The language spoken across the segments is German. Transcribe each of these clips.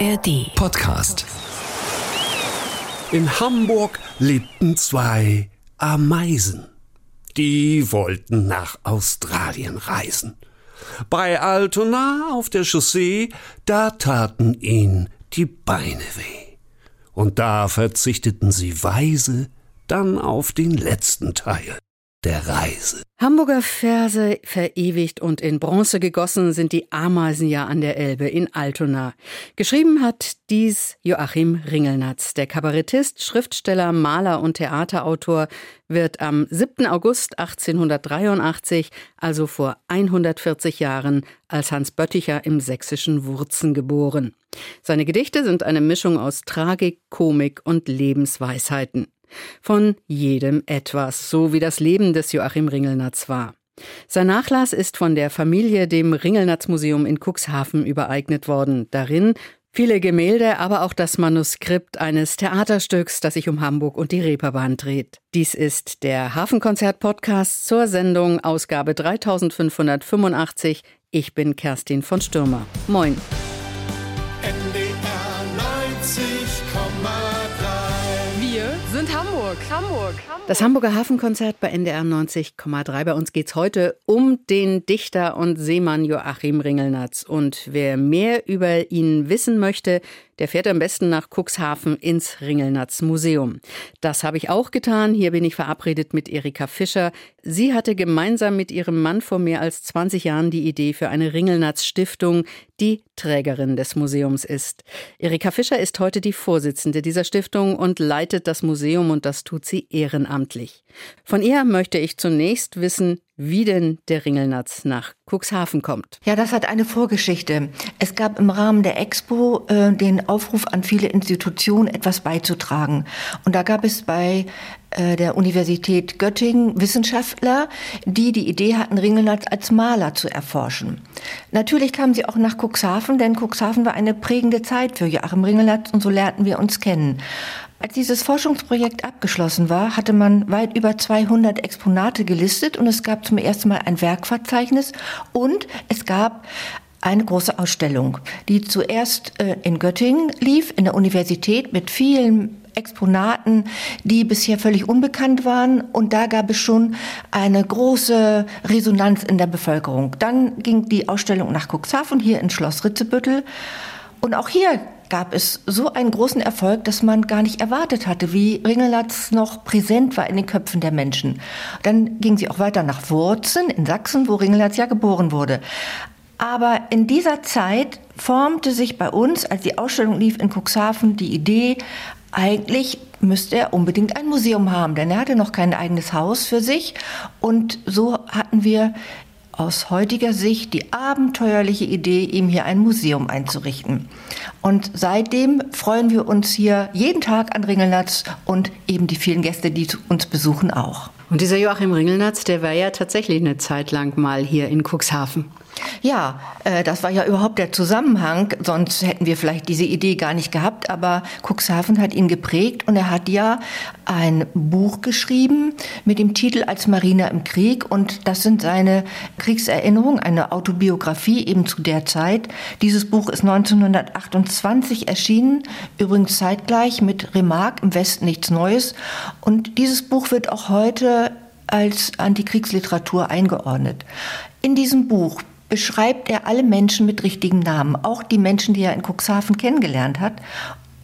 ARD. Podcast. In Hamburg lebten zwei Ameisen. Die wollten nach Australien reisen. Bei Altona auf der Chaussee, da taten ihnen die Beine weh. Und da verzichteten sie weise dann auf den letzten Teil der Reise. Hamburger Verse verewigt und in Bronze gegossen sind die Ameisen ja an der Elbe in Altona. Geschrieben hat dies Joachim Ringelnatz. Der Kabarettist, Schriftsteller, Maler und Theaterautor wird am 7. August 1883, also vor 140 Jahren, als Hans Bötticher im sächsischen Wurzen geboren. Seine Gedichte sind eine Mischung aus Tragik, Komik und Lebensweisheiten. Von jedem etwas, so wie das Leben des Joachim Ringelnatz war. Sein Nachlass ist von der Familie dem Ringelnatz-Museum in Cuxhaven übereignet worden. Darin viele Gemälde, aber auch das Manuskript eines Theaterstücks, das sich um Hamburg und die Reeperbahn dreht. Dies ist der Hafenkonzert-Podcast zur Sendung Ausgabe 3585. Ich bin Kerstin von Stürmer. Moin. Hamburg. Das Hamburger Hafenkonzert bei NDR 90,3. Bei uns geht es heute um den Dichter und Seemann Joachim Ringelnatz. Und wer mehr über ihn wissen möchte, der fährt am besten nach Cuxhaven ins Ringelnatz Museum. Das habe ich auch getan. Hier bin ich verabredet mit Erika Fischer. Sie hatte gemeinsam mit ihrem Mann vor mehr als 20 Jahren die Idee für eine Ringelnatz Stiftung, die Trägerin des Museums ist. Erika Fischer ist heute die Vorsitzende dieser Stiftung und leitet das Museum und das tut sie ehrenamtlich. Von ihr möchte ich zunächst wissen, wie denn der Ringelnatz nach Cuxhaven kommt. Ja, das hat eine Vorgeschichte. Es gab im Rahmen der Expo äh, den Aufruf an viele Institutionen, etwas beizutragen. Und da gab es bei äh, der Universität Göttingen Wissenschaftler, die die Idee hatten, Ringelnatz als Maler zu erforschen. Natürlich kamen sie auch nach Cuxhaven, denn Cuxhaven war eine prägende Zeit für Joachim Ringelnatz und so lernten wir uns kennen. Als dieses Forschungsprojekt abgeschlossen war, hatte man weit über 200 Exponate gelistet und es gab zum ersten Mal ein Werkverzeichnis und es gab eine große Ausstellung, die zuerst äh, in Göttingen lief, in der Universität mit vielen Exponaten, die bisher völlig unbekannt waren. Und da gab es schon eine große Resonanz in der Bevölkerung. Dann ging die Ausstellung nach Cuxhaven, hier in Schloss Ritzebüttel. Und auch hier gab es so einen großen Erfolg, dass man gar nicht erwartet hatte, wie Ringelatz noch präsent war in den Köpfen der Menschen. Dann ging sie auch weiter nach Wurzen in Sachsen, wo Ringelatz ja geboren wurde. Aber in dieser Zeit formte sich bei uns, als die Ausstellung lief in Cuxhaven, die Idee, eigentlich müsste er unbedingt ein Museum haben, denn er hatte noch kein eigenes Haus für sich. Und so hatten wir aus heutiger Sicht die abenteuerliche Idee, ihm hier ein Museum einzurichten. Und seitdem freuen wir uns hier jeden Tag an Ringelnatz und eben die vielen Gäste, die uns besuchen, auch. Und dieser Joachim Ringelnatz, der war ja tatsächlich eine Zeit lang mal hier in Cuxhaven. Ja, äh, das war ja überhaupt der Zusammenhang, sonst hätten wir vielleicht diese Idee gar nicht gehabt, aber Cuxhaven hat ihn geprägt und er hat ja ein Buch geschrieben mit dem Titel Als Mariner im Krieg und das sind seine Kriegserinnerungen, eine Autobiografie eben zu der Zeit. Dieses Buch ist 1928 erschienen, übrigens zeitgleich mit Remarque im Westen nichts Neues und dieses Buch wird auch heute als Antikriegsliteratur eingeordnet. In diesem Buch beschreibt er alle Menschen mit richtigen Namen, auch die Menschen, die er in Cuxhaven kennengelernt hat.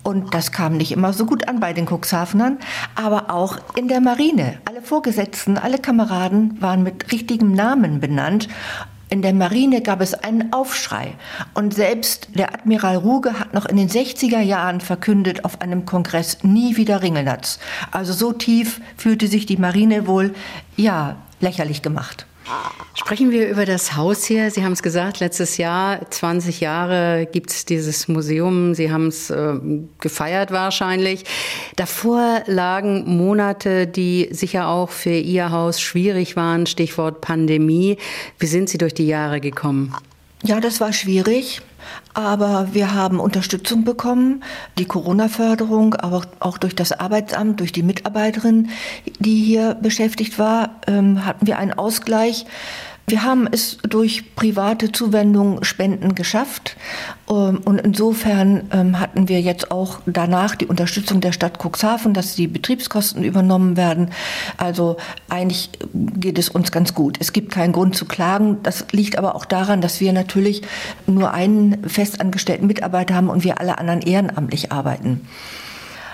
Und das kam nicht immer so gut an bei den Cuxhavenern, aber auch in der Marine. Alle Vorgesetzten, alle Kameraden waren mit richtigem Namen benannt. In der Marine gab es einen Aufschrei. Und selbst der Admiral Ruge hat noch in den 60er Jahren verkündet auf einem Kongress nie wieder Ringelnatz. Also so tief fühlte sich die Marine wohl, ja, lächerlich gemacht. Sprechen wir über das Haus hier. Sie haben es gesagt, letztes Jahr, 20 Jahre gibt es dieses Museum. Sie haben es äh, gefeiert wahrscheinlich. Davor lagen Monate, die sicher auch für Ihr Haus schwierig waren, Stichwort Pandemie. Wie sind Sie durch die Jahre gekommen? Ja, das war schwierig. Aber wir haben Unterstützung bekommen, die Corona-Förderung, aber auch durch das Arbeitsamt, durch die Mitarbeiterin, die hier beschäftigt war, ähm, hatten wir einen Ausgleich. Wir haben es durch private Zuwendungen, Spenden geschafft. Ähm, und insofern ähm, hatten wir jetzt auch danach die Unterstützung der Stadt Cuxhaven, dass die Betriebskosten übernommen werden. Also eigentlich geht es uns ganz gut. Es gibt keinen Grund zu klagen. Das liegt aber auch daran, dass wir natürlich nur einen festangestellten Mitarbeiter haben und wir alle anderen ehrenamtlich arbeiten.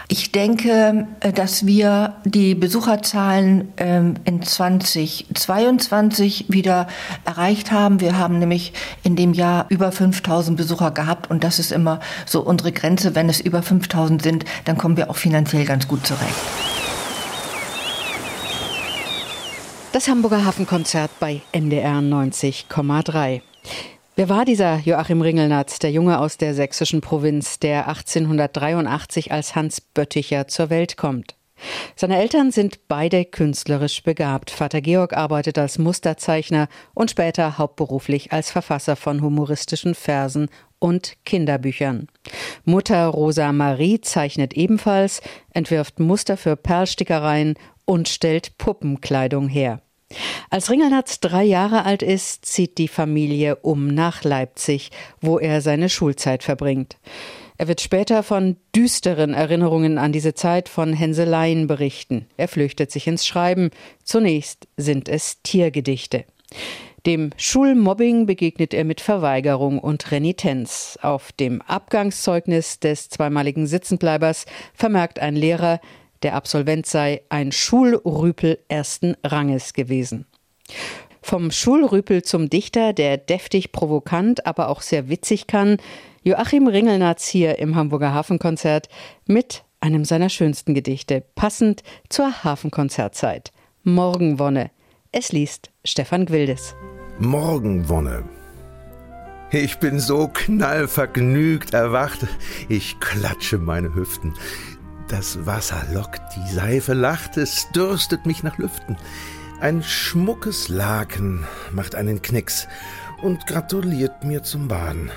Ich denke, äh, dass wir die Besucherzahlen ähm, in 2022 wieder erreicht haben. Wir haben nämlich in dem Jahr über 5000 Besucher gehabt und das ist immer so unsere Grenze. Wenn es über 5000 sind, dann kommen wir auch finanziell ganz gut zurecht. Das Hamburger Hafenkonzert bei NDR 90,3. Wer war dieser Joachim Ringelnatz, der Junge aus der sächsischen Provinz, der 1883 als Hans Bötticher zur Welt kommt? Seine Eltern sind beide künstlerisch begabt. Vater Georg arbeitet als Musterzeichner und später hauptberuflich als Verfasser von humoristischen Versen und Kinderbüchern. Mutter Rosa Marie zeichnet ebenfalls, entwirft Muster für Perlstickereien und stellt Puppenkleidung her. Als Ringelnatz drei Jahre alt ist, zieht die Familie um nach Leipzig, wo er seine Schulzeit verbringt. Er wird später von düsteren Erinnerungen an diese Zeit von Hänseleien berichten. Er flüchtet sich ins Schreiben. Zunächst sind es Tiergedichte. Dem Schulmobbing begegnet er mit Verweigerung und Renitenz. Auf dem Abgangszeugnis des zweimaligen Sitzenbleibers vermerkt ein Lehrer, der Absolvent sei ein Schulrüpel ersten Ranges gewesen. Vom Schulrüpel zum Dichter, der deftig provokant, aber auch sehr witzig kann, Joachim Ringelnatz hier im Hamburger Hafenkonzert mit einem seiner schönsten Gedichte, passend zur Hafenkonzertzeit. Morgenwonne. Es liest Stefan Gwildes. Morgenwonne. Ich bin so knallvergnügt erwacht, ich klatsche meine Hüften. Das Wasser lockt, die Seife lacht, es dürstet mich nach Lüften. Ein schmuckes Laken macht einen Knicks und gratuliert mir zum Baden.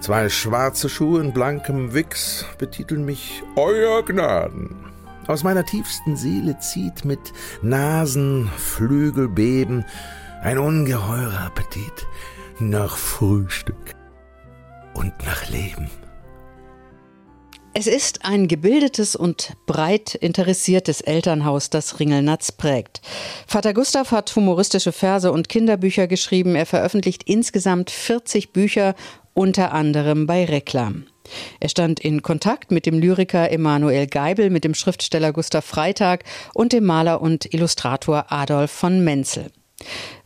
Zwei schwarze Schuhe in blankem Wichs betiteln mich Euer Gnaden. Aus meiner tiefsten Seele zieht mit Nasen, Flügelbeben ein ungeheurer Appetit nach Frühstück und nach Leben. Es ist ein gebildetes und breit interessiertes Elternhaus, das Ringelnatz prägt. Vater Gustav hat humoristische Verse und Kinderbücher geschrieben. Er veröffentlicht insgesamt 40 Bücher, unter anderem bei Reklam. Er stand in Kontakt mit dem Lyriker Emanuel Geibel, mit dem Schriftsteller Gustav Freitag und dem Maler und Illustrator Adolf von Menzel.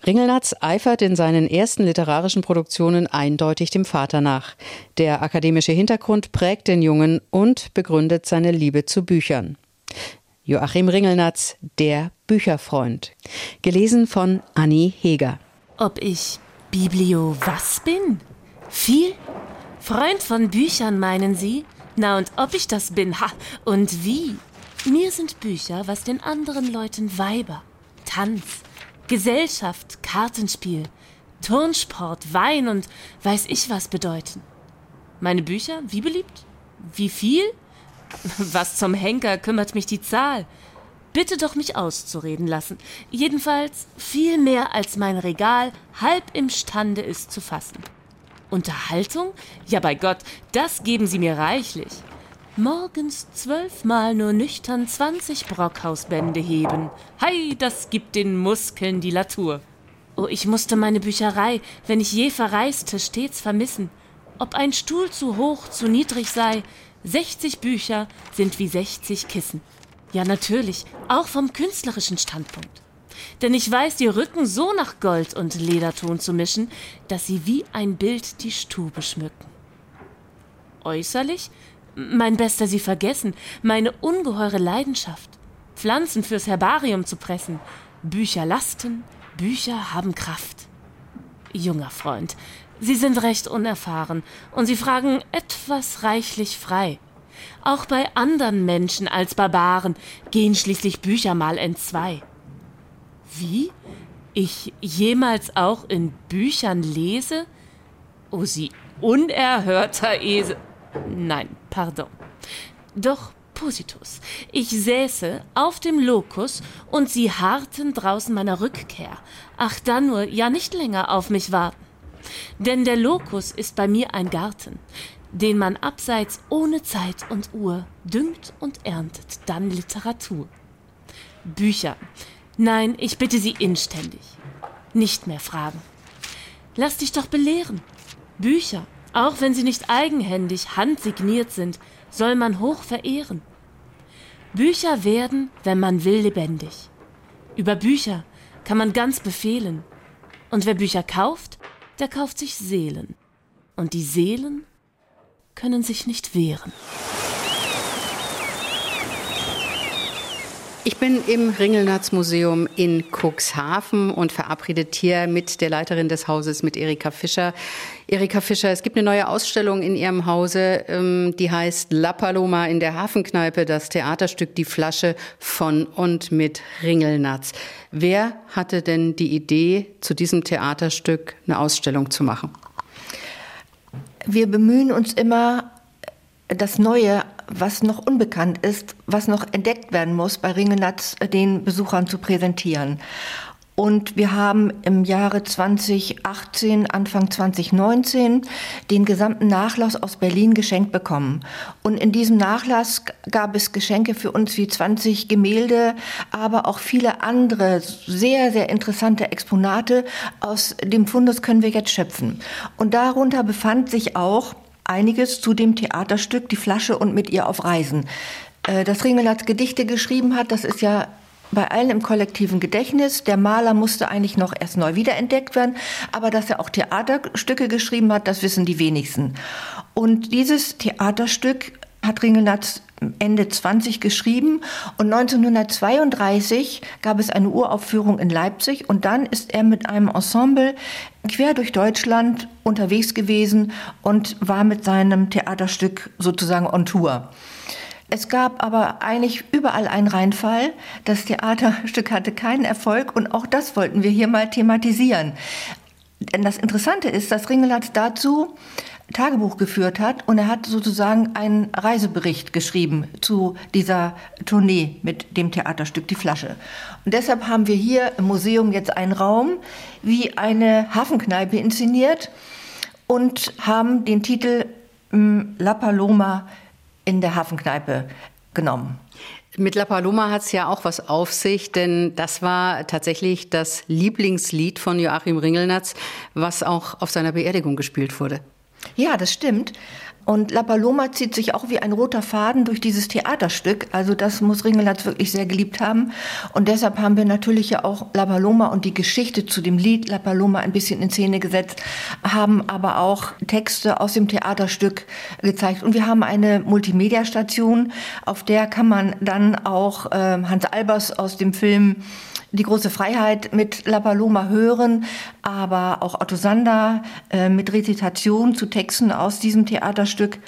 Ringelnatz eifert in seinen ersten literarischen Produktionen eindeutig dem Vater nach. Der akademische Hintergrund prägt den Jungen und begründet seine Liebe zu Büchern. Joachim Ringelnatz, der Bücherfreund. Gelesen von Annie Heger. Ob ich Biblio was bin? Viel? Freund von Büchern, meinen Sie? Na und ob ich das bin, ha, und wie? Mir sind Bücher, was den anderen Leuten Weiber, Tanz, Gesellschaft, Kartenspiel, Turnsport, Wein und weiß ich was bedeuten. Meine Bücher, wie beliebt? Wie viel? Was zum Henker kümmert mich die Zahl? Bitte doch mich auszureden lassen. Jedenfalls viel mehr als mein Regal halb imstande ist zu fassen. Unterhaltung? Ja, bei Gott, das geben Sie mir reichlich. Morgens zwölfmal nur nüchtern zwanzig Brockhausbände heben. Hei, das gibt den Muskeln die Latur. Oh, ich musste meine Bücherei, wenn ich je verreiste, stets vermissen. Ob ein Stuhl zu hoch, zu niedrig sei, sechzig Bücher sind wie sechzig Kissen. Ja, natürlich, auch vom künstlerischen Standpunkt. Denn ich weiß die Rücken so nach Gold und Lederton zu mischen, dass sie wie ein Bild die Stube schmücken. Äußerlich mein Bester, Sie vergessen meine ungeheure Leidenschaft. Pflanzen fürs Herbarium zu pressen. Bücher lasten, Bücher haben Kraft. Junger Freund, Sie sind recht unerfahren und Sie fragen etwas reichlich frei. Auch bei anderen Menschen als Barbaren gehen schließlich Bücher mal entzwei. Wie? Ich jemals auch in Büchern lese? O oh, Sie unerhörter Esel. Nein, pardon. Doch Expositus. Ich säße auf dem Lokus und sie harrten draußen meiner Rückkehr. Ach, dann nur, ja nicht länger auf mich warten. Denn der Lokus ist bei mir ein Garten, den man abseits ohne Zeit und Uhr düngt und erntet, dann Literatur. Bücher. Nein, ich bitte Sie inständig. Nicht mehr fragen. Lass dich doch belehren. Bücher, auch wenn sie nicht eigenhändig handsigniert sind, soll man hoch verehren. Bücher werden, wenn man will, lebendig. Über Bücher kann man ganz befehlen. Und wer Bücher kauft, der kauft sich Seelen. Und die Seelen können sich nicht wehren. Ich bin im Ringelnatz-Museum in Cuxhaven und verabredet hier mit der Leiterin des Hauses, mit Erika Fischer. Erika Fischer, es gibt eine neue Ausstellung in Ihrem Hause, ähm, die heißt La Paloma in der Hafenkneipe, das Theaterstück Die Flasche von und mit Ringelnatz. Wer hatte denn die Idee, zu diesem Theaterstück eine Ausstellung zu machen? Wir bemühen uns immer, das Neue was noch unbekannt ist, was noch entdeckt werden muss, bei Ringenatz äh, den Besuchern zu präsentieren. Und wir haben im Jahre 2018, Anfang 2019 den gesamten Nachlass aus Berlin geschenkt bekommen. Und in diesem Nachlass gab es Geschenke für uns wie 20 Gemälde, aber auch viele andere sehr, sehr interessante Exponate. Aus dem Fundus können wir jetzt schöpfen. Und darunter befand sich auch einiges zu dem Theaterstück Die Flasche und mit ihr auf Reisen. Äh, das Ringelnatz Gedichte geschrieben hat, das ist ja bei allen im kollektiven Gedächtnis. Der Maler musste eigentlich noch erst neu wiederentdeckt werden, aber dass er auch Theaterstücke geschrieben hat, das wissen die wenigsten. Und dieses Theaterstück hat Ringelnatz Ende 20 geschrieben und 1932 gab es eine Uraufführung in Leipzig und dann ist er mit einem Ensemble quer durch Deutschland unterwegs gewesen und war mit seinem Theaterstück sozusagen on Tour. Es gab aber eigentlich überall einen Reinfall. Das Theaterstück hatte keinen Erfolg und auch das wollten wir hier mal thematisieren. Denn das Interessante ist, dass Ringelnatz dazu Tagebuch geführt hat und er hat sozusagen einen Reisebericht geschrieben zu dieser Tournee mit dem Theaterstück Die Flasche. Und deshalb haben wir hier im Museum jetzt einen Raum wie eine Hafenkneipe inszeniert und haben den Titel hm, La Paloma in der Hafenkneipe genommen. Mit La Paloma hat es ja auch was auf sich, denn das war tatsächlich das Lieblingslied von Joachim Ringelnatz, was auch auf seiner Beerdigung gespielt wurde. Ja, das stimmt. Und La Paloma zieht sich auch wie ein roter Faden durch dieses Theaterstück. Also das muss Ringelnatz wirklich sehr geliebt haben. Und deshalb haben wir natürlich ja auch La Paloma und die Geschichte zu dem Lied La Paloma ein bisschen in Szene gesetzt, haben aber auch Texte aus dem Theaterstück gezeigt. Und wir haben eine Multimedia-Station, auf der kann man dann auch äh, Hans Albers aus dem Film die große Freiheit mit La Paloma hören, aber auch Otto Sander äh, mit Rezitation zu Texten aus diesem Theaterstück.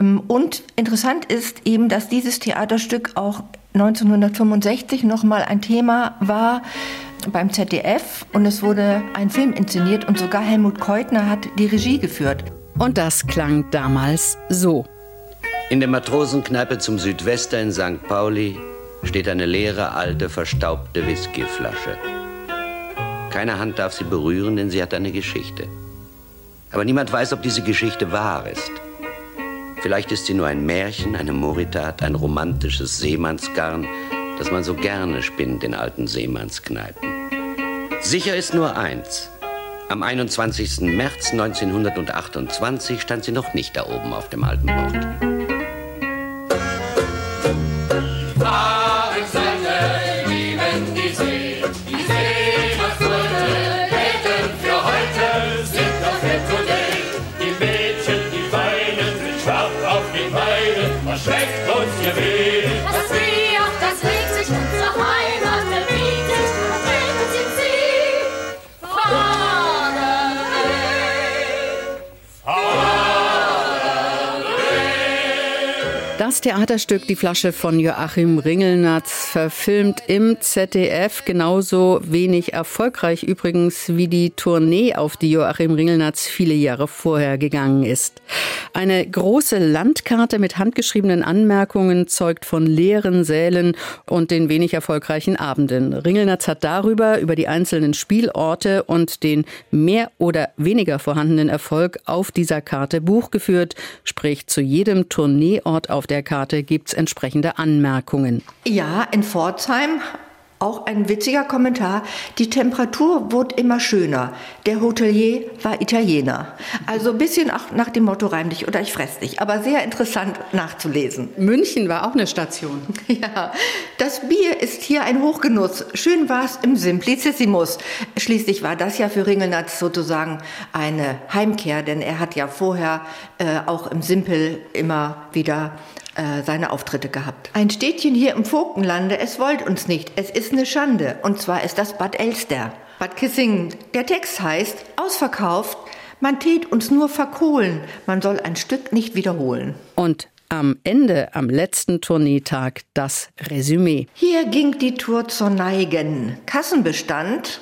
Ähm, und interessant ist eben, dass dieses Theaterstück auch 1965 nochmal ein Thema war beim ZDF und es wurde ein Film inszeniert und sogar Helmut Keutner hat die Regie geführt. Und das klang damals so. In der Matrosenkneipe zum Südwester in St. Pauli steht eine leere, alte, verstaubte Whiskyflasche. Keine Hand darf sie berühren, denn sie hat eine Geschichte. Aber niemand weiß, ob diese Geschichte wahr ist. Vielleicht ist sie nur ein Märchen, eine Moritat, ein romantisches Seemannsgarn, das man so gerne spinnt in alten Seemannskneipen. Sicher ist nur eins. Am 21. März 1928 stand sie noch nicht da oben auf dem alten Bord. Das Theaterstück Die Flasche von Joachim Ringelnatz verfilmt im ZDF genauso wenig erfolgreich übrigens wie die Tournee, auf die Joachim Ringelnatz viele Jahre vorher gegangen ist. Eine große Landkarte mit handgeschriebenen Anmerkungen zeugt von leeren Sälen und den wenig erfolgreichen Abenden. Ringelnatz hat darüber, über die einzelnen Spielorte und den mehr oder weniger vorhandenen Erfolg auf dieser Karte Buch geführt, sprich zu jedem Tourneeort auf der Karte gibt es entsprechende Anmerkungen. Ja, in Pforzheim auch ein witziger Kommentar. Die Temperatur wurde immer schöner. Der Hotelier war Italiener. Also ein bisschen nach dem Motto reim dich oder ich fress dich. Aber sehr interessant nachzulesen. München war auch eine Station. Ja, das Bier ist hier ein Hochgenuss. Schön war es im Simplicissimus. Schließlich war das ja für Ringelnatz sozusagen eine Heimkehr, denn er hat ja vorher äh, auch im Simpel immer wieder äh, seine Auftritte gehabt. Ein Städtchen hier im Vogtenlande, es wollt uns nicht, es ist eine Schande. Und zwar ist das Bad Elster. Bad Kissingen. Der Text heißt, ausverkauft, man tät uns nur verkohlen, man soll ein Stück nicht wiederholen. Und am Ende, am letzten Tourneetag, das Resümee. Hier ging die Tour zur Neigen. Kassenbestand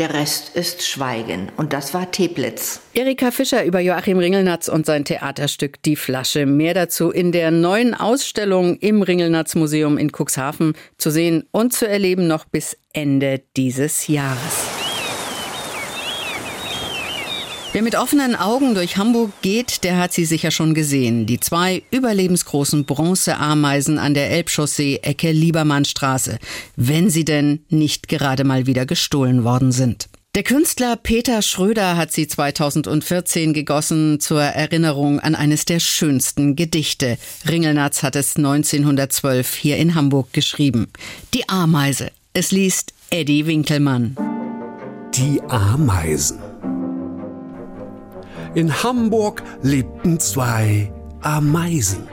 der Rest ist Schweigen. Und das war Teplitz. Erika Fischer über Joachim Ringelnatz und sein Theaterstück Die Flasche. Mehr dazu in der neuen Ausstellung im Ringelnatz Museum in Cuxhaven zu sehen und zu erleben noch bis Ende dieses Jahres. Wer mit offenen Augen durch Hamburg geht, der hat sie sicher schon gesehen. Die zwei überlebensgroßen Bronzeameisen an der Elbchaussee Ecke Liebermannstraße. Wenn sie denn nicht gerade mal wieder gestohlen worden sind. Der Künstler Peter Schröder hat sie 2014 gegossen zur Erinnerung an eines der schönsten Gedichte. Ringelnatz hat es 1912 hier in Hamburg geschrieben. Die Ameise. Es liest Eddie Winkelmann. Die Ameisen. In Hamburg lebten zwei Ameisen.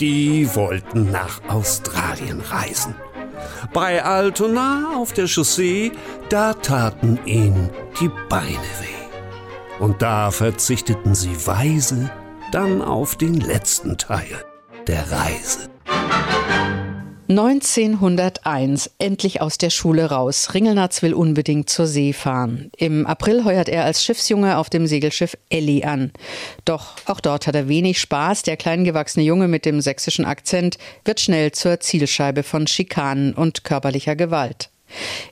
Die wollten nach Australien reisen. Bei Altona auf der Chaussee, da taten ihnen die Beine weh. Und da verzichteten sie weise dann auf den letzten Teil der Reise. 1901, endlich aus der Schule raus. Ringelnatz will unbedingt zur See fahren. Im April heuert er als Schiffsjunge auf dem Segelschiff Elli an. Doch auch dort hat er wenig Spaß. Der kleingewachsene Junge mit dem sächsischen Akzent wird schnell zur Zielscheibe von Schikanen und körperlicher Gewalt.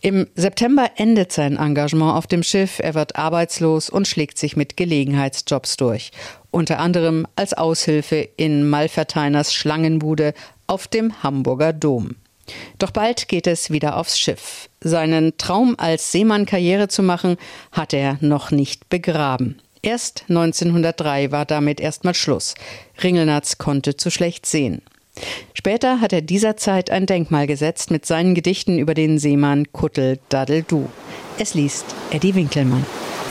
Im September endet sein Engagement auf dem Schiff, er wird arbeitslos und schlägt sich mit Gelegenheitsjobs durch. Unter anderem als Aushilfe in Malverteiners Schlangenbude auf dem Hamburger Dom. Doch bald geht es wieder aufs Schiff. Seinen Traum als Seemann Karriere zu machen, hat er noch nicht begraben. Erst 1903 war damit erstmal Schluss. Ringelnatz konnte zu schlecht sehen. Später hat er dieser Zeit ein Denkmal gesetzt mit seinen Gedichten über den Seemann Kuttel Daddeldu. Es liest Eddie Winkelmann.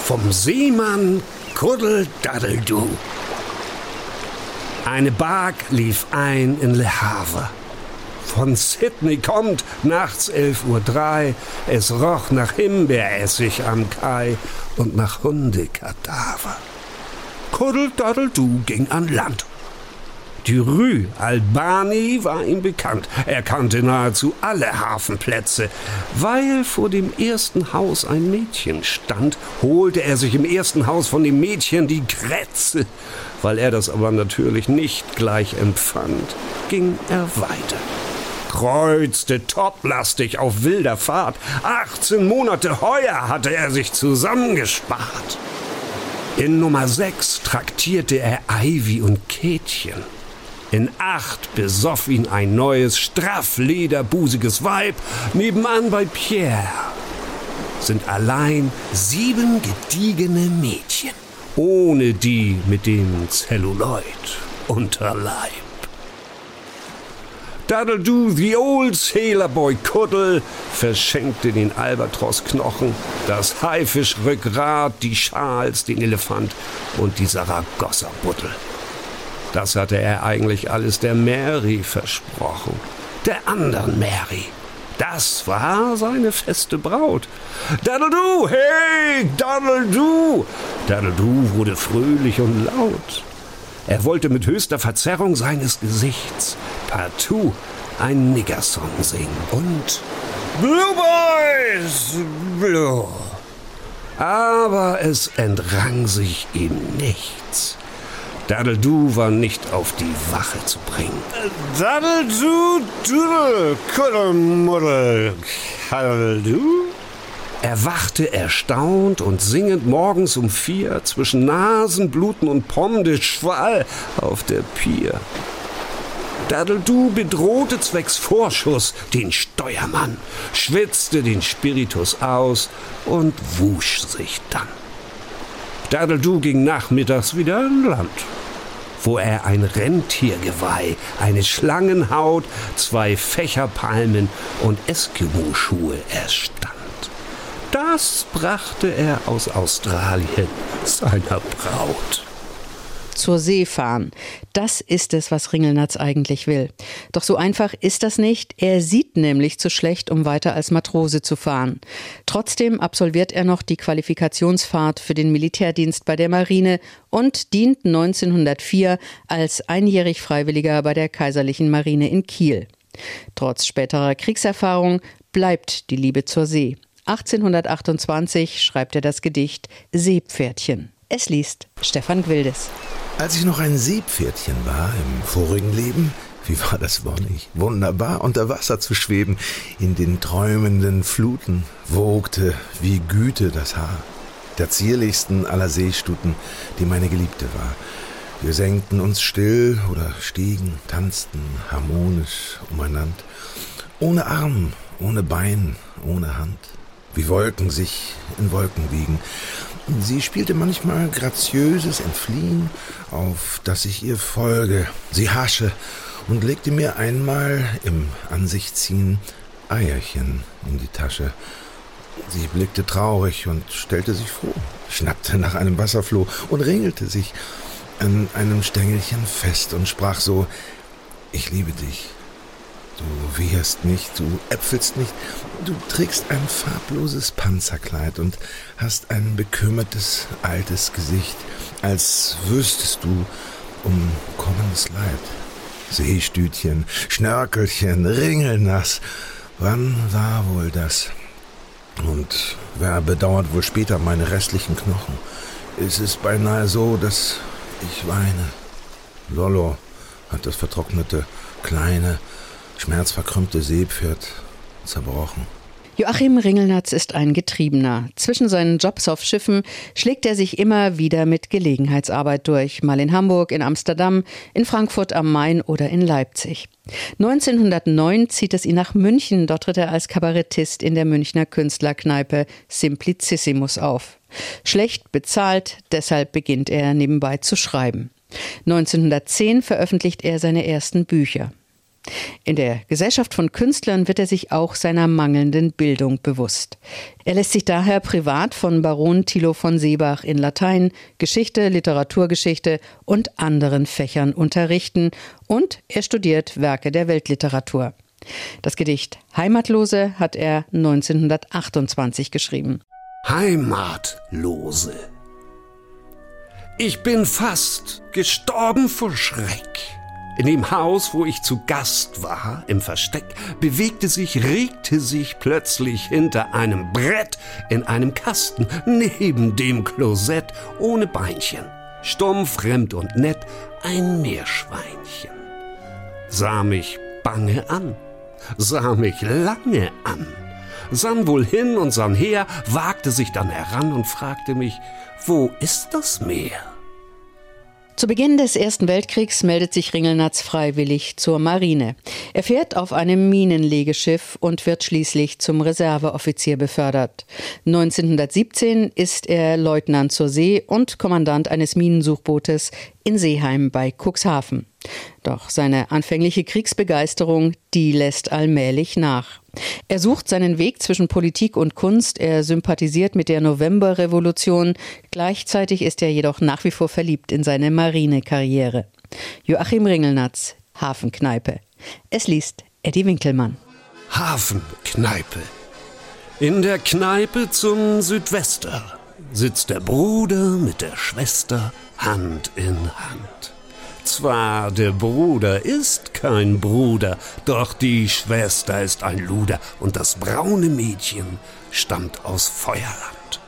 Vom Seemann Kuddel Daddeldu. Eine Bark lief ein in Le Havre. Von Sydney kommt nachts 11.03 Uhr. Es roch nach Himbeeressig am Kai und nach Hundekadaver. Kuddeldaddeldu ging an Land. Rue Albani war ihm bekannt. Er kannte nahezu alle Hafenplätze. Weil vor dem ersten Haus ein Mädchen stand, holte er sich im ersten Haus von dem Mädchen die Krätze. Weil er das aber natürlich nicht gleich empfand, ging er weiter kreuzte toplastig auf wilder Fahrt. 18 Monate heuer hatte er sich zusammengespart. In Nummer 6 traktierte er Ivy und Kätchen. In acht besoff ihn ein neues, straff lederbusiges Weib nebenan bei Pierre. Sind allein sieben gediegene Mädchen, ohne die mit dem Zelluloid-Unterleib. That'll do the old sailor boy Kuddel verschenkte den Albatrosknochen, das Haifischrückgrat, die Schals, den Elefant und die Saragossa-Buddel. Das hatte er eigentlich alles der Mary versprochen. Der anderen Mary. Das war seine feste Braut. Daddle-du, hey, Daddle-du! Daddle-du wurde fröhlich und laut. Er wollte mit höchster Verzerrung seines Gesichts partout ein Niggersong singen und Blue Boys, Blue. Aber es entrang sich ihm nichts. Daddledu war nicht auf die Wache zu bringen. Daddledu, Doodle, Kuddelmuddel, Kaddledu? Er wachte erstaunt und singend morgens um vier zwischen Nasenbluten und Pomme de Cheval auf der Pier. Daddledu bedrohte zwecks Vorschuss den Steuermann, schwitzte den Spiritus aus und wusch sich dann. Daddledu ging nachmittags wieder an Land, wo er ein Rentiergeweih, eine Schlangenhaut, zwei Fächerpalmen und Eskimo-Schuhe erstand. Das brachte er aus Australien seiner Braut zur See fahren. Das ist es, was Ringelnatz eigentlich will. Doch so einfach ist das nicht. Er sieht nämlich zu schlecht, um weiter als Matrose zu fahren. Trotzdem absolviert er noch die Qualifikationsfahrt für den Militärdienst bei der Marine und dient 1904 als einjährig Freiwilliger bei der Kaiserlichen Marine in Kiel. Trotz späterer Kriegserfahrung bleibt die Liebe zur See. 1828 schreibt er das Gedicht Seepferdchen. Es liest Stefan Gwildes. Als ich noch ein Seepferdchen war im vorigen Leben, wie war das wonnig, wunderbar unter Wasser zu schweben, in den träumenden Fluten wogte wie Güte das Haar, der zierlichsten aller Seestuten, die meine Geliebte war. Wir senkten uns still oder stiegen, tanzten harmonisch umeinander, ohne Arm, ohne Bein, ohne Hand, wie Wolken sich in Wolken wiegen, Sie spielte manchmal graziöses Entfliehen, auf das ich ihr folge, sie hasche und legte mir einmal im Ansichtziehen Eierchen in die Tasche. Sie blickte traurig und stellte sich froh, schnappte nach einem Wasserfloh und ringelte sich an einem Stängelchen fest und sprach so, ich liebe dich. Du wehrst nicht, du äpfelst nicht, du trägst ein farbloses Panzerkleid und hast ein bekümmertes altes Gesicht, als wüsstest du um kommendes Leid. Seestütchen, Schnörkelchen, Ringelnass, wann war wohl das? Und wer bedauert wohl später meine restlichen Knochen? Es ist beinahe so, dass ich weine. Lollo hat das vertrocknete, kleine, schmerzverkrümmte Seepferd zerbrochen. Joachim Ringelnatz ist ein Getriebener. Zwischen seinen Jobs auf Schiffen schlägt er sich immer wieder mit Gelegenheitsarbeit durch. Mal in Hamburg, in Amsterdam, in Frankfurt am Main oder in Leipzig. 1909 zieht es ihn nach München. Dort tritt er als Kabarettist in der Münchner Künstlerkneipe Simplicissimus auf. Schlecht bezahlt, deshalb beginnt er nebenbei zu schreiben. 1910 veröffentlicht er seine ersten Bücher. In der Gesellschaft von Künstlern wird er sich auch seiner mangelnden Bildung bewusst. Er lässt sich daher privat von Baron Thilo von Seebach in Latein, Geschichte, Literaturgeschichte und anderen Fächern unterrichten und er studiert Werke der Weltliteratur. Das Gedicht Heimatlose hat er 1928 geschrieben. Heimatlose. Ich bin fast gestorben vor Schreck. In dem Haus, wo ich zu Gast war, im Versteck, bewegte sich, regte sich plötzlich hinter einem Brett in einem Kasten neben dem Klosett ohne Beinchen, stumm, fremd und nett, ein Meerschweinchen. Sah mich bange an, sah mich lange an, sann wohl hin und sann her, wagte sich dann heran und fragte mich, wo ist das Meer? Zu Beginn des Ersten Weltkriegs meldet sich Ringelnatz freiwillig zur Marine. Er fährt auf einem Minenlegeschiff und wird schließlich zum Reserveoffizier befördert. 1917 ist er Leutnant zur See und Kommandant eines Minensuchbootes in Seeheim bei Cuxhaven. Doch seine anfängliche Kriegsbegeisterung, die lässt allmählich nach. Er sucht seinen Weg zwischen Politik und Kunst, er sympathisiert mit der Novemberrevolution, gleichzeitig ist er jedoch nach wie vor verliebt in seine Marinekarriere. Joachim Ringelnatz, Hafenkneipe. Es liest Eddie Winkelmann. Hafenkneipe. In der Kneipe zum Südwester sitzt der Bruder mit der Schwester Hand in Hand. Zwar, der Bruder ist kein Bruder, doch die Schwester ist ein Luder und das braune Mädchen stammt aus Feuerland.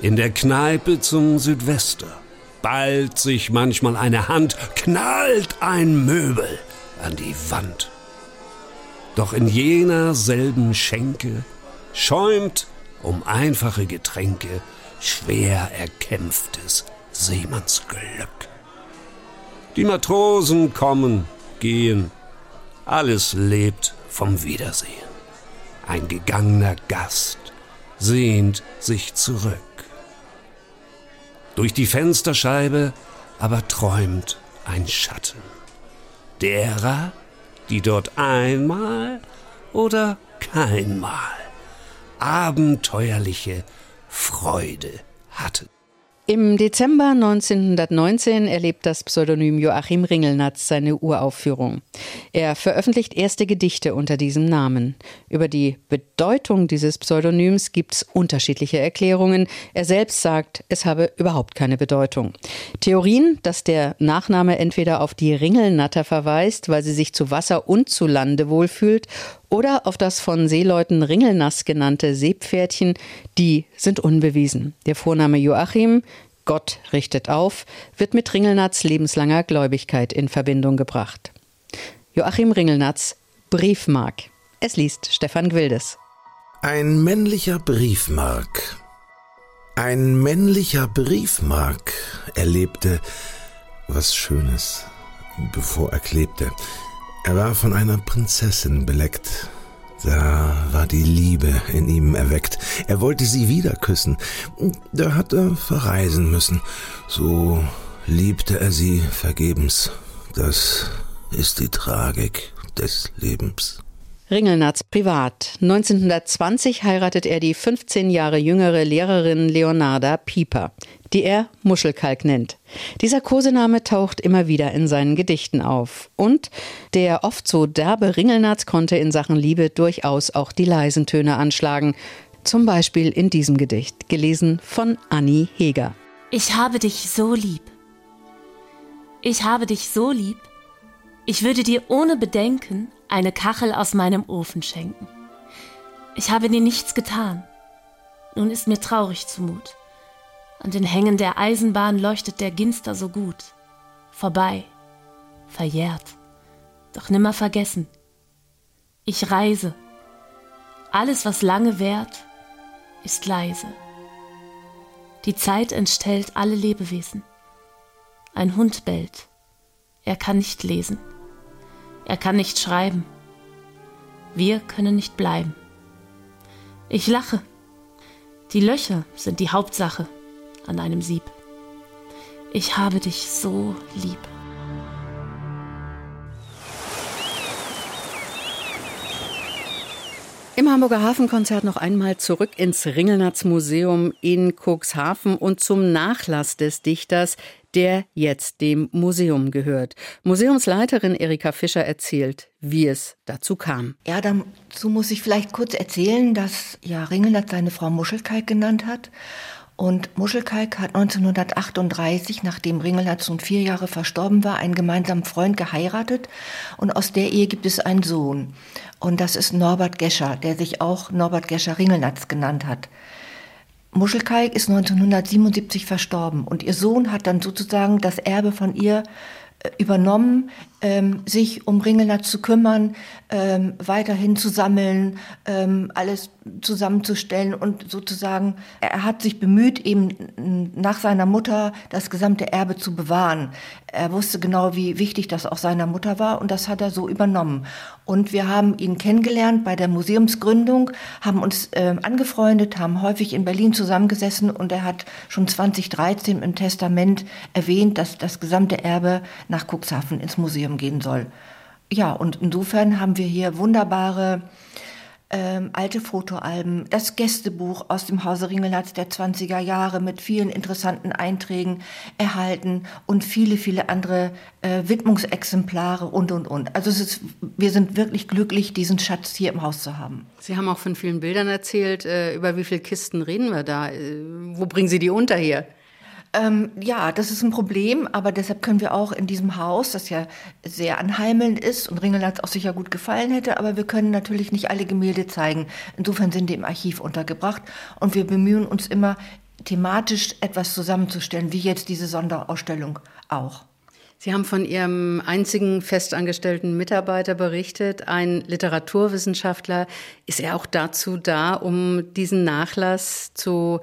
In der Kneipe zum Südwester ballt sich manchmal eine Hand, knallt ein Möbel an die Wand. Doch in jener selben Schenke schäumt um einfache Getränke schwer erkämpftes Seemannsglück. Die Matrosen kommen, gehen, alles lebt vom Wiedersehen. Ein gegangener Gast sehnt sich zurück. Durch die Fensterscheibe aber träumt ein Schatten derer, die dort einmal oder keinmal abenteuerliche Freude hatten. Im Dezember 1919 erlebt das Pseudonym Joachim Ringelnatz seine Uraufführung. Er veröffentlicht erste Gedichte unter diesem Namen. Über die Bedeutung dieses Pseudonyms gibt es unterschiedliche Erklärungen. Er selbst sagt, es habe überhaupt keine Bedeutung. Theorien, dass der Nachname entweder auf die Ringelnatter verweist, weil sie sich zu Wasser und zu Lande wohlfühlt, oder auf das von Seeleuten Ringelnass genannte Seepferdchen, die sind unbewiesen. Der Vorname Joachim, Gott richtet auf, wird mit Ringelnatz lebenslanger Gläubigkeit in Verbindung gebracht. Joachim Ringelnatz, Briefmark. Es liest Stefan Gwildes. Ein männlicher Briefmark. Ein männlicher Briefmark erlebte was Schönes, bevor er klebte. Er war von einer Prinzessin beleckt. Da war die Liebe in ihm erweckt. Er wollte sie wieder küssen. Da hat er verreisen müssen. So liebte er sie vergebens. Das ist die Tragik des Lebens. Ringelnatz privat. 1920 heiratet er die 15 Jahre jüngere Lehrerin Leonarda Pieper, die er Muschelkalk nennt. Dieser Kosename taucht immer wieder in seinen Gedichten auf. Und der oft so derbe Ringelnatz konnte in Sachen Liebe durchaus auch die leisen Töne anschlagen. Zum Beispiel in diesem Gedicht, gelesen von Annie Heger. Ich habe dich so lieb. Ich habe dich so lieb. Ich würde dir ohne Bedenken eine Kachel aus meinem Ofen schenken. Ich habe dir nichts getan. Nun ist mir traurig zumut. An den Hängen der Eisenbahn leuchtet der Ginster so gut. Vorbei, verjährt, doch nimmer vergessen. Ich reise. Alles, was lange währt, ist leise. Die Zeit entstellt alle Lebewesen. Ein Hund bellt. Er kann nicht lesen. Er kann nicht schreiben. Wir können nicht bleiben. Ich lache. Die Löcher sind die Hauptsache an einem Sieb. Ich habe dich so lieb. Im Hamburger Hafenkonzert noch einmal zurück ins Ringelnatz Museum in Cuxhaven und zum Nachlass des Dichters, der jetzt dem Museum gehört. Museumsleiterin Erika Fischer erzählt, wie es dazu kam. Ja, dazu muss ich vielleicht kurz erzählen, dass ja Ringelnatz seine Frau Muschelkalk genannt hat. Und Muschelkalk hat 1938, nachdem Ringelnatz nun vier Jahre verstorben war, einen gemeinsamen Freund geheiratet. Und aus der Ehe gibt es einen Sohn. Und das ist Norbert Gescher, der sich auch Norbert Gescher Ringelnatz genannt hat. Muschelkalk ist 1977 verstorben und ihr Sohn hat dann sozusagen das Erbe von ihr äh, übernommen, ähm, sich um Ringelnatz zu kümmern, ähm, weiterhin zu sammeln, ähm, alles zusammenzustellen und sozusagen, er hat sich bemüht, eben nach seiner Mutter das gesamte Erbe zu bewahren. Er wusste genau, wie wichtig das auch seiner Mutter war und das hat er so übernommen. Und wir haben ihn kennengelernt bei der Museumsgründung, haben uns äh, angefreundet, haben häufig in Berlin zusammengesessen und er hat schon 2013 im Testament erwähnt, dass das gesamte Erbe nach Cuxhaven ins Museum gehen soll. Ja, und insofern haben wir hier wunderbare ähm, alte Fotoalben, das Gästebuch aus dem Hause Ringelnatz der 20er Jahre mit vielen interessanten Einträgen erhalten und viele, viele andere äh, Widmungsexemplare und, und, und. Also ist, wir sind wirklich glücklich, diesen Schatz hier im Haus zu haben. Sie haben auch von vielen Bildern erzählt. Äh, über wie viele Kisten reden wir da? Äh, wo bringen Sie die unter hier? Ähm, ja, das ist ein Problem, aber deshalb können wir auch in diesem Haus, das ja sehr anheimelnd ist und Ringelnatz auch sicher gut gefallen hätte, aber wir können natürlich nicht alle Gemälde zeigen. Insofern sind die im Archiv untergebracht und wir bemühen uns immer, thematisch etwas zusammenzustellen, wie jetzt diese Sonderausstellung auch. Sie haben von Ihrem einzigen festangestellten Mitarbeiter berichtet, ein Literaturwissenschaftler. Ist er auch dazu da, um diesen Nachlass zu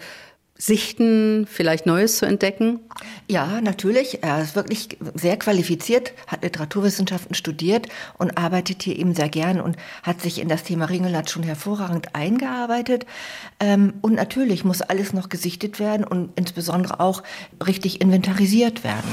sichten, vielleicht Neues zu entdecken? Ja, natürlich. Er ist wirklich sehr qualifiziert, hat Literaturwissenschaften studiert und arbeitet hier eben sehr gern und hat sich in das Thema Ringelnatz schon hervorragend eingearbeitet. Ähm, und natürlich muss alles noch gesichtet werden und insbesondere auch richtig inventarisiert werden.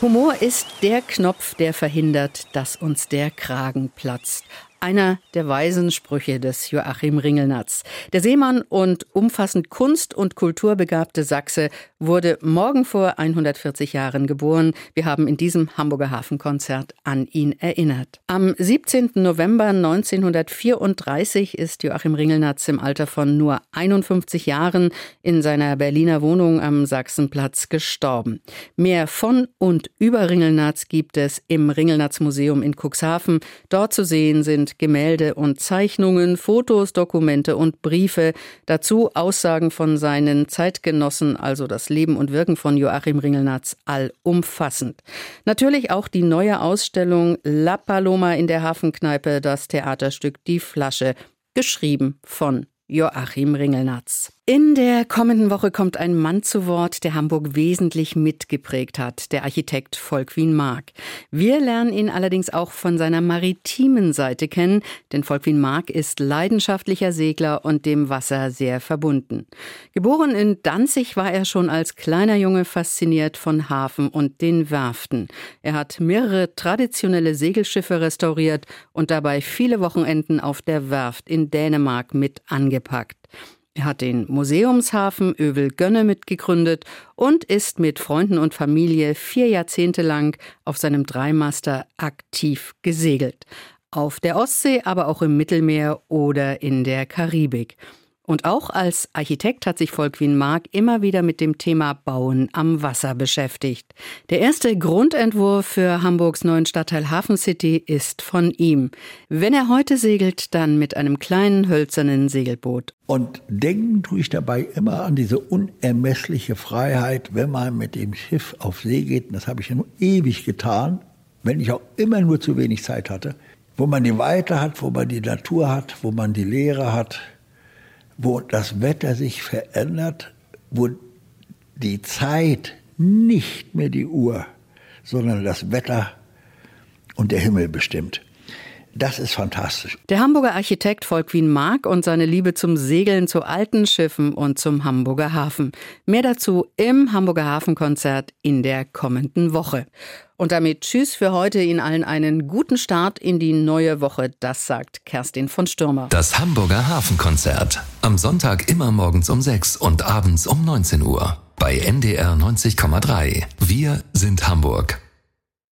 Humor ist der Knopf, der verhindert, dass uns der Kragen platzt einer der weisen Sprüche des Joachim Ringelnatz. Der Seemann und umfassend Kunst- und Kulturbegabte Sachse wurde morgen vor 140 Jahren geboren. Wir haben in diesem Hamburger Hafenkonzert an ihn erinnert. Am 17. November 1934 ist Joachim Ringelnatz im Alter von nur 51 Jahren in seiner Berliner Wohnung am Sachsenplatz gestorben. Mehr von und über Ringelnatz gibt es im Ringelnatz Museum in Cuxhaven. Dort zu sehen sind Gemälde und Zeichnungen, Fotos, Dokumente und Briefe, dazu Aussagen von seinen Zeitgenossen, also das Leben und Wirken von Joachim Ringelnatz allumfassend. Natürlich auch die neue Ausstellung La Paloma in der Hafenkneipe, das Theaterstück Die Flasche, geschrieben von Joachim Ringelnatz. In der kommenden Woche kommt ein Mann zu Wort, der Hamburg wesentlich mitgeprägt hat, der Architekt Volkwin Mark. Wir lernen ihn allerdings auch von seiner maritimen Seite kennen, denn Volkwin Mark ist leidenschaftlicher Segler und dem Wasser sehr verbunden. Geboren in Danzig war er schon als kleiner Junge fasziniert von Hafen und den Werften. Er hat mehrere traditionelle Segelschiffe restauriert und dabei viele Wochenenden auf der Werft in Dänemark mit angepackt. Er hat den Museumshafen Övel-Gönne mitgegründet und ist mit Freunden und Familie vier Jahrzehnte lang auf seinem Dreimaster aktiv gesegelt. Auf der Ostsee, aber auch im Mittelmeer oder in der Karibik. Und auch als Architekt hat sich Volkwin Mark immer wieder mit dem Thema Bauen am Wasser beschäftigt. Der erste Grundentwurf für Hamburgs neuen Stadtteil Hafen City ist von ihm. Wenn er heute segelt, dann mit einem kleinen hölzernen Segelboot. Und denken tue ich dabei immer an diese unermessliche Freiheit, wenn man mit dem Schiff auf See geht. Und das habe ich nun ewig getan, wenn ich auch immer nur zu wenig Zeit hatte. Wo man die Weite hat, wo man die Natur hat, wo man die Leere hat wo das Wetter sich verändert, wo die Zeit nicht mehr die Uhr, sondern das Wetter und der Himmel bestimmt. Das ist fantastisch. Der Hamburger Architekt Volkwin Mark und seine Liebe zum Segeln, zu alten Schiffen und zum Hamburger Hafen. Mehr dazu im Hamburger Hafenkonzert in der kommenden Woche. Und damit Tschüss für heute, Ihnen allen einen guten Start in die neue Woche. Das sagt Kerstin von Stürmer. Das Hamburger Hafenkonzert. Am Sonntag immer morgens um 6 und abends um 19 Uhr. Bei NDR 90,3. Wir sind Hamburg.